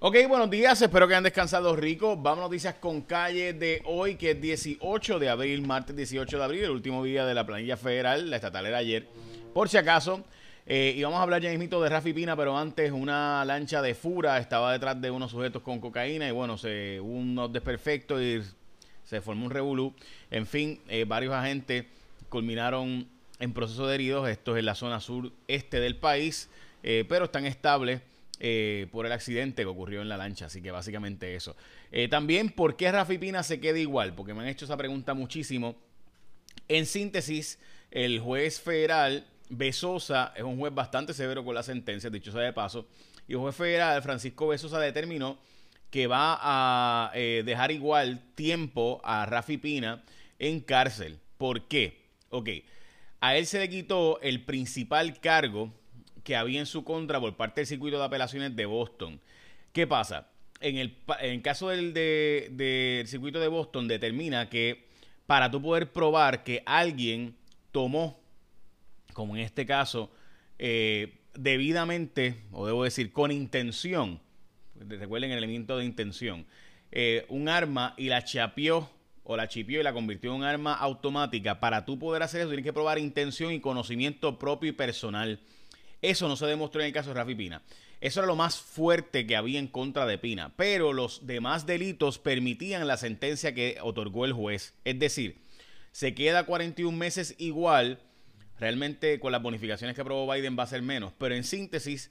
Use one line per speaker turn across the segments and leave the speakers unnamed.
Ok, buenos días, espero que hayan descansado rico. Vamos a noticias con calle de hoy, que es 18 de abril, martes 18 de abril, el último día de la planilla federal, la estatal era ayer. Por si acaso, eh, y vamos a hablar ya mismito de Rafi Pina, pero antes una lancha de fura estaba detrás de unos sujetos con cocaína y bueno, se hubo unos desperfectos y se formó un revolú. En fin, eh, varios agentes culminaron en proceso de heridos, esto es en la zona sur este del país, eh, pero están estables eh, por el accidente que ocurrió en la lancha. Así que básicamente eso. Eh, también, ¿por qué Rafi Pina se queda igual? Porque me han hecho esa pregunta muchísimo. En síntesis, el juez federal Besosa es un juez bastante severo con la sentencia, dicho sea de paso. Y el juez federal Francisco Besosa determinó que va a eh, dejar igual tiempo a Rafi Pina en cárcel. ¿Por qué? Ok, a él se le quitó el principal cargo que había en su contra por parte del circuito de apelaciones de Boston. ¿Qué pasa? En el, caso del, circuito de Boston determina que para tú poder probar que alguien tomó, como en este caso, eh, debidamente, o debo decir, con intención, recuerden el elemento de intención, eh, un arma y la chapió o la chipió y la convirtió en un arma automática, para tú poder hacer eso tienes que probar intención y conocimiento propio y personal. Eso no se demostró en el caso de Rafi Pina. Eso era lo más fuerte que había en contra de Pina. Pero los demás delitos permitían la sentencia que otorgó el juez. Es decir, se queda 41 meses igual. Realmente con las bonificaciones que aprobó Biden va a ser menos. Pero en síntesis,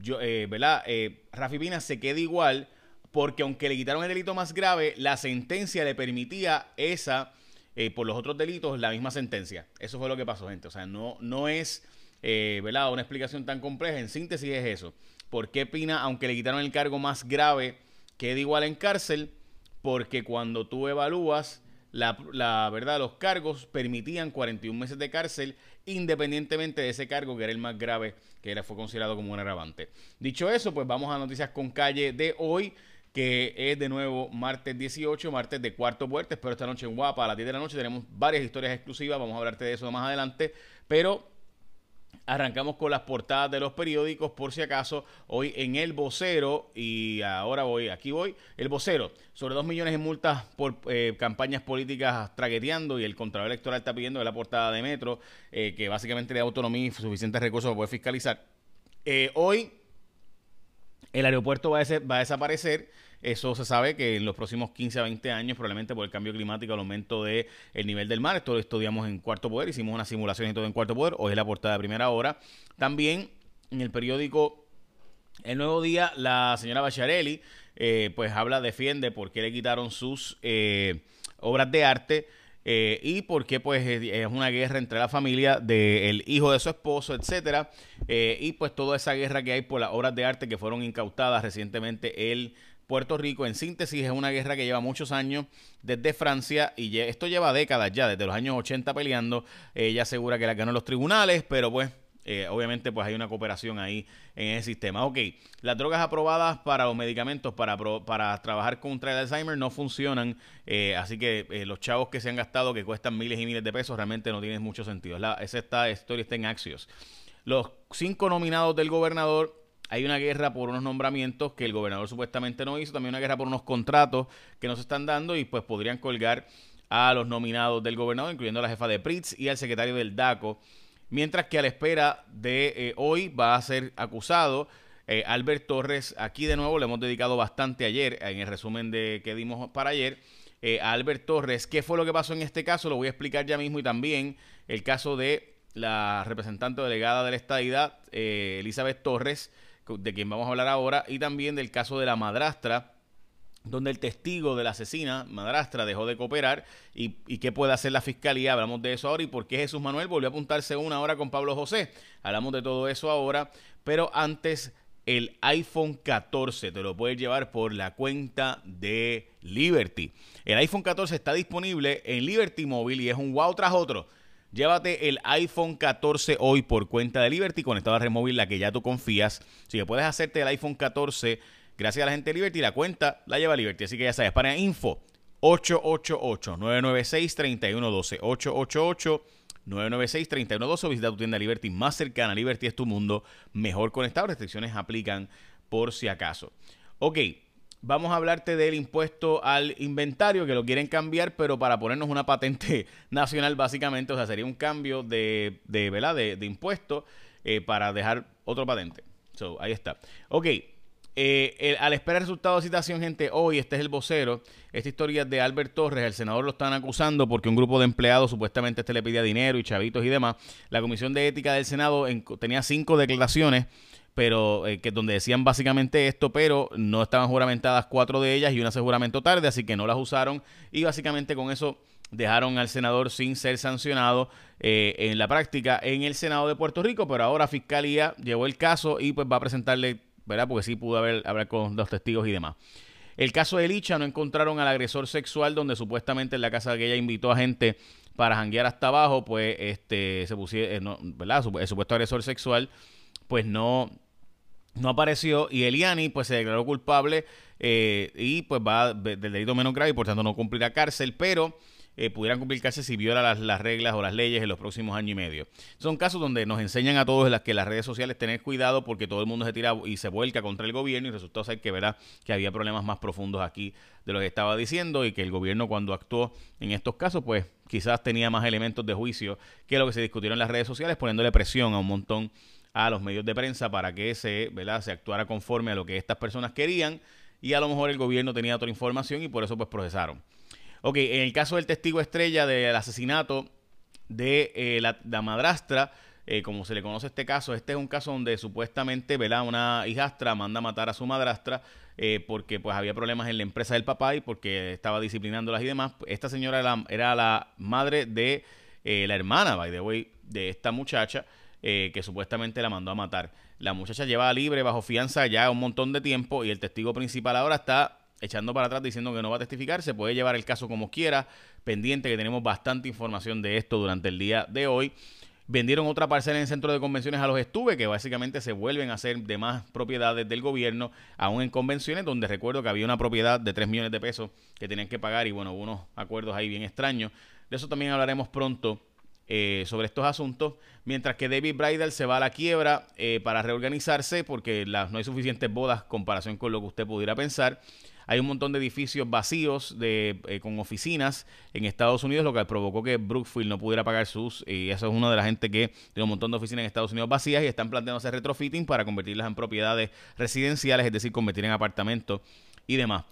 yo, eh, ¿verdad? Eh, Rafi Pina se queda igual porque aunque le quitaron el delito más grave, la sentencia le permitía esa, eh, por los otros delitos, la misma sentencia. Eso fue lo que pasó, gente. O sea, no, no es eh, ¿verdad? Una explicación tan compleja. En síntesis es eso. ¿Por qué Pina, aunque le quitaron el cargo más grave, queda igual en cárcel? Porque cuando tú evalúas la, la, verdad, los cargos permitían 41 meses de cárcel, independientemente de ese cargo que era el más grave, que era, fue considerado como un agravante. Dicho eso, pues vamos a noticias con calle de hoy, que es de nuevo martes 18, martes de cuarto puerto. Espero esta noche en Guapa a las 10 de la noche. Tenemos varias historias exclusivas, vamos a hablarte de eso más adelante. Pero Arrancamos con las portadas de los periódicos, por si acaso, hoy en El Vocero, y ahora voy, aquí voy, El Vocero, sobre 2 millones en multas por eh, campañas políticas traqueteando, y el Contralor Electoral está pidiendo de la portada de Metro, eh, que básicamente le da autonomía y suficientes recursos para poder fiscalizar. Eh, hoy el aeropuerto va a desaparecer eso se sabe que en los próximos 15 a 20 años, probablemente por el cambio climático, el aumento del el nivel del mar, esto lo estudiamos en Cuarto Poder, hicimos una simulación y todo en Cuarto Poder, hoy es la portada de primera hora. También en el periódico El Nuevo Día, la señora Bacharelli, eh, pues habla, defiende por qué le quitaron sus eh, obras de arte. Eh, y por qué pues es una guerra entre la familia del hijo de su esposo, etcétera, y pues toda esa guerra que hay por las obras de arte que fueron incautadas recientemente el Puerto Rico. En síntesis, es una guerra que lleva muchos años desde Francia y esto lleva décadas ya, desde los años 80 peleando. Ella asegura que la ganó los tribunales, pero pues eh, obviamente pues hay una cooperación ahí en ese sistema. Ok, las drogas aprobadas para los medicamentos para, para trabajar contra el Alzheimer no funcionan, eh, así que eh, los chavos que se han gastado que cuestan miles y miles de pesos realmente no tienen mucho sentido. La, esa esta historia está en Axios. Los cinco nominados del gobernador hay una guerra por unos nombramientos que el gobernador supuestamente no hizo, también una guerra por unos contratos que no se están dando y pues podrían colgar a los nominados del gobernador, incluyendo a la jefa de PRITS y al secretario del DACO, mientras que a la espera de eh, hoy va a ser acusado eh, Albert Torres. Aquí de nuevo le hemos dedicado bastante ayer, en el resumen de que dimos para ayer, eh, a Albert Torres. ¿Qué fue lo que pasó en este caso? Lo voy a explicar ya mismo y también el caso de la representante delegada de la estadidad, Elizabeth Torres, de quien vamos a hablar ahora, y también del caso de la madrastra, donde el testigo de la asesina, madrastra, dejó de cooperar y, qué puede hacer la fiscalía. Hablamos de eso ahora y por qué Jesús Manuel volvió a apuntarse una hora con Pablo José. Hablamos de todo eso ahora, pero antes el iPhone 14 te lo puedes llevar por la cuenta de Liberty. El iPhone 14 está disponible en Liberty Móvil y es un wow tras otro. Llévate el iPhone 14 hoy por cuenta de Liberty conectado a la red móvil, la que ya tú confías. Así que puedes hacerte el iPhone 14 gracias a la gente de Liberty. La cuenta la lleva Liberty. Así que ya sabes, para info 888-996-3112. 888-996-3112. Visita tu tienda Liberty más cercana. Liberty es tu mundo mejor conectado. Restricciones aplican por si acaso. Ok, vamos a hablarte del impuesto al inventario, que lo quieren cambiar, pero para ponernos una patente nacional, básicamente, o sea, sería un cambio de, de, ¿verdad? de, de impuesto eh, para dejar otro patente. So, ahí está. Ok. Eh, al esperar el resultado de citación, gente, hoy este es el vocero. Esta historia de Albert Torres, el senador lo están acusando porque un grupo de empleados supuestamente este le pedía dinero y chavitos y demás. La Comisión de Ética del Senado tenía cinco declaraciones pero eh, que donde decían básicamente esto, pero no estaban juramentadas cuatro de ellas y una se juramentó tarde, así que no las usaron y básicamente con eso dejaron al senador sin ser sancionado eh, en la práctica en el Senado de Puerto Rico, pero ahora Fiscalía llevó el caso y pues va a presentarle, ¿verdad? Porque sí pudo haber, hablar con los testigos y demás. El caso de Licha no encontraron al agresor sexual donde supuestamente en la casa que ella invitó a gente para janguear hasta abajo, pues este se pusieron, eh, ¿verdad? El supuesto agresor sexual pues no, no apareció y Eliani pues se declaró culpable eh, y pues va del delito menos grave y por tanto no cumplirá cárcel, pero eh, pudieran cumplir cárcel si viola las, las, reglas o las leyes en los próximos años y medio. Son casos donde nos enseñan a todos las que las redes sociales tener cuidado porque todo el mundo se tira y se vuelca contra el gobierno y resultó ser que verá que había problemas más profundos aquí de lo que estaba diciendo y que el gobierno cuando actuó en estos casos pues quizás tenía más elementos de juicio que lo que se discutieron en las redes sociales poniéndole presión a un montón a los medios de prensa para que se, ¿verdad? se actuara conforme a lo que estas personas querían y a lo mejor el gobierno tenía otra información y por eso pues procesaron. Ok, en el caso del testigo estrella del asesinato de eh, la, madrastra, eh, como se le conoce este caso, este es un caso donde supuestamente ¿verdad? una hijastra manda a matar a su madrastra eh, porque pues había problemas en la empresa del papá y porque estaba disciplinándolas y demás. Esta señora era la, era la madre de la hermana, by the way, de esta muchacha. Eh, que supuestamente la mandó a matar. La muchacha lleva libre bajo fianza ya un montón de tiempo y el testigo principal ahora está echando para atrás diciendo que no va a testificar, se puede llevar el caso como quiera, pendiente que tenemos bastante información de esto durante el día de hoy. Vendieron otra parcela en el centro de convenciones a los estuve, que básicamente se vuelven a hacer de más propiedades del gobierno, aún en convenciones, donde recuerdo que había una propiedad de 3 millones de pesos que tenían que pagar y bueno, unos acuerdos ahí bien extraños. De eso también hablaremos pronto eh, sobre estos asuntos, mientras que David Bridal se va a la quiebra eh, para reorganizarse porque no hay suficientes bodas comparación con lo que usted pudiera pensar. Hay un montón de edificios vacíos de, eh, con oficinas en Estados Unidos, lo que provocó que Brookfield no pudiera pagar sus, y eso es una de la gente que tiene un montón de oficinas en Estados Unidos vacías y están planteando hacer retrofitting para convertirlas en propiedades residenciales, es decir, convertir en apartamentos y demás.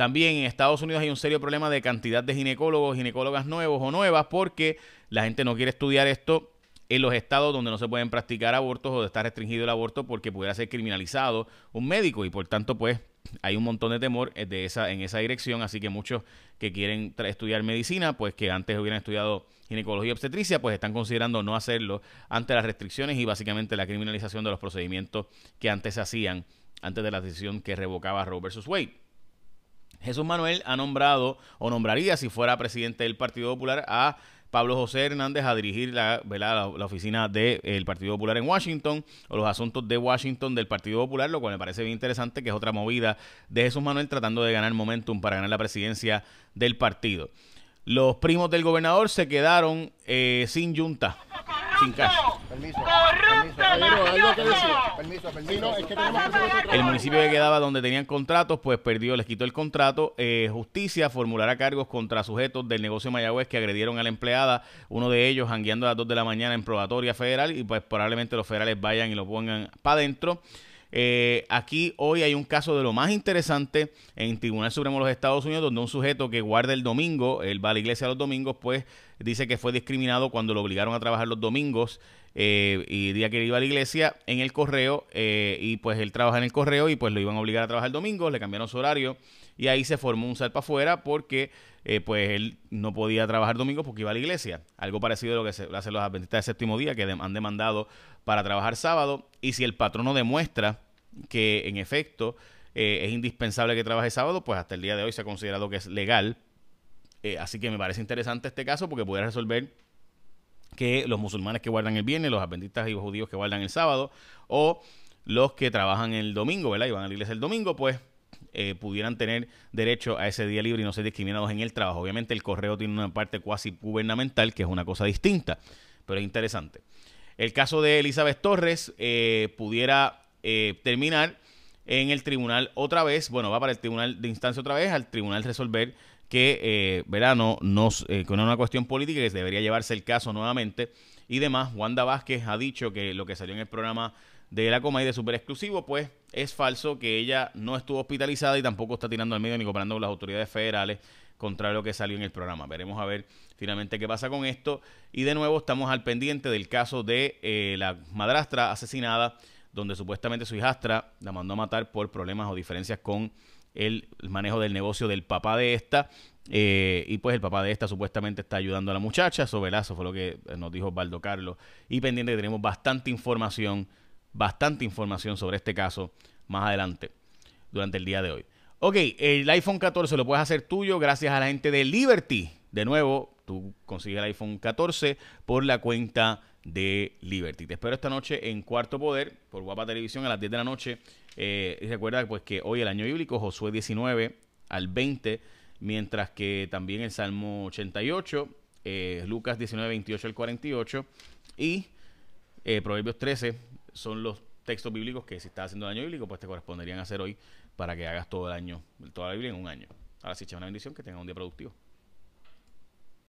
También en Estados Unidos hay un serio problema de cantidad de ginecólogos, ginecólogas nuevos o nuevas, porque la gente no quiere estudiar esto en los estados donde no se pueden practicar abortos o está restringido el aborto porque pudiera ser criminalizado un médico y por tanto pues hay un montón de temor de esa, en esa dirección, así que muchos que quieren estudiar medicina, pues que antes hubieran estudiado ginecología y obstetricia, pues están considerando no hacerlo ante las restricciones y básicamente la criminalización de los procedimientos que antes se hacían antes de la decisión que revocaba Roe versus Wade. Jesús Manuel ha nombrado o nombraría si fuera presidente del Partido Popular a Pablo José Hernández a dirigir la, la, oficina del Partido Popular en Washington o los asuntos de Washington del Partido Popular, lo cual me parece bien interesante, que es otra movida de Jesús Manuel tratando de ganar momentum para ganar la presidencia del partido. Los primos del gobernador se quedaron eh, sin junta sin cash. El municipio que quedaba donde tenían contratos, pues perdió, les quitó el contrato. Eh, justicia formulará cargos contra sujetos del negocio Mayagüez que agredieron a la empleada, uno de ellos jangueando a las 2 de la mañana en probatoria federal y pues probablemente los federales vayan y lo pongan para adentro. Eh, aquí hoy hay un caso de lo más interesante en el Tribunal Supremo de los Estados Unidos, donde un sujeto que guarda el domingo, él va a la iglesia los domingos, pues dice que fue discriminado cuando lo obligaron a trabajar los domingos eh, y día que iba a la iglesia en el correo eh, y pues él trabaja en el correo y pues lo iban a obligar a trabajar domingo, le cambiaron su horario y ahí se formó un salpa afuera porque pues él no podía trabajar domingo porque iba a la iglesia. Algo parecido a lo que se hacen los adventistas del séptimo día que han demandado para trabajar sábado y si el patrono demuestra que en efecto eh, es indispensable que trabaje sábado, pues hasta el día de hoy se ha considerado que es legal. Eh, así que me parece interesante este caso porque puede resolver que los musulmanes que guardan el viernes, los adventistas y los judíos que guardan el sábado, o los que trabajan el domingo, ¿verdad? Y van a la iglesia el domingo, pues eh, pudieran tener derecho a ese día libre y no ser discriminados en el trabajo. Obviamente el correo tiene una parte cuasi gubernamental, que es una cosa distinta, pero es interesante. El caso de Elizabeth Torres eh, pudiera eh, terminar en el tribunal otra vez, bueno, va para el tribunal de instancia otra vez, al tribunal resolver que, eh, verá, no, eh, es una cuestión política que debería llevarse el caso nuevamente y demás. Wanda Vázquez ha dicho que lo que salió en el programa de la Comay de Super Exclusivo, pues es falso, que ella no estuvo hospitalizada y tampoco está tirando al medio ni cooperando con las autoridades federales, contrario a lo que salió en el programa. Veremos a ver finalmente qué pasa con esto. Y de nuevo estamos al pendiente del caso de eh, la madrastra asesinada, donde supuestamente su hijastra la mandó a matar por problemas o diferencias con el manejo del negocio del papá de esta. Eh, y pues el papá de esta supuestamente está ayudando a la muchacha. Eso, velazo fue lo que nos dijo Baldo Carlos. Y pendiente que tenemos bastante información, bastante información sobre este caso más adelante durante el día de hoy. Ok, el iPhone 14 lo puedes hacer tuyo gracias a la gente de Liberty. De nuevo, tú consigues el iPhone 14 por la cuenta de Liberty. Te espero esta noche en Cuarto Poder por Guapa Televisión a las 10 de la noche eh, y recuerda pues que hoy el año bíblico, Josué 19 al 20, mientras que también el Salmo 88, eh, Lucas 19, 28 al 48 y eh, Proverbios 13 son los textos bíblicos que si estás haciendo el año bíblico, pues te corresponderían hacer hoy para que hagas todo el año, toda la Biblia en un año. Ahora sí, una bendición, que tenga un día productivo.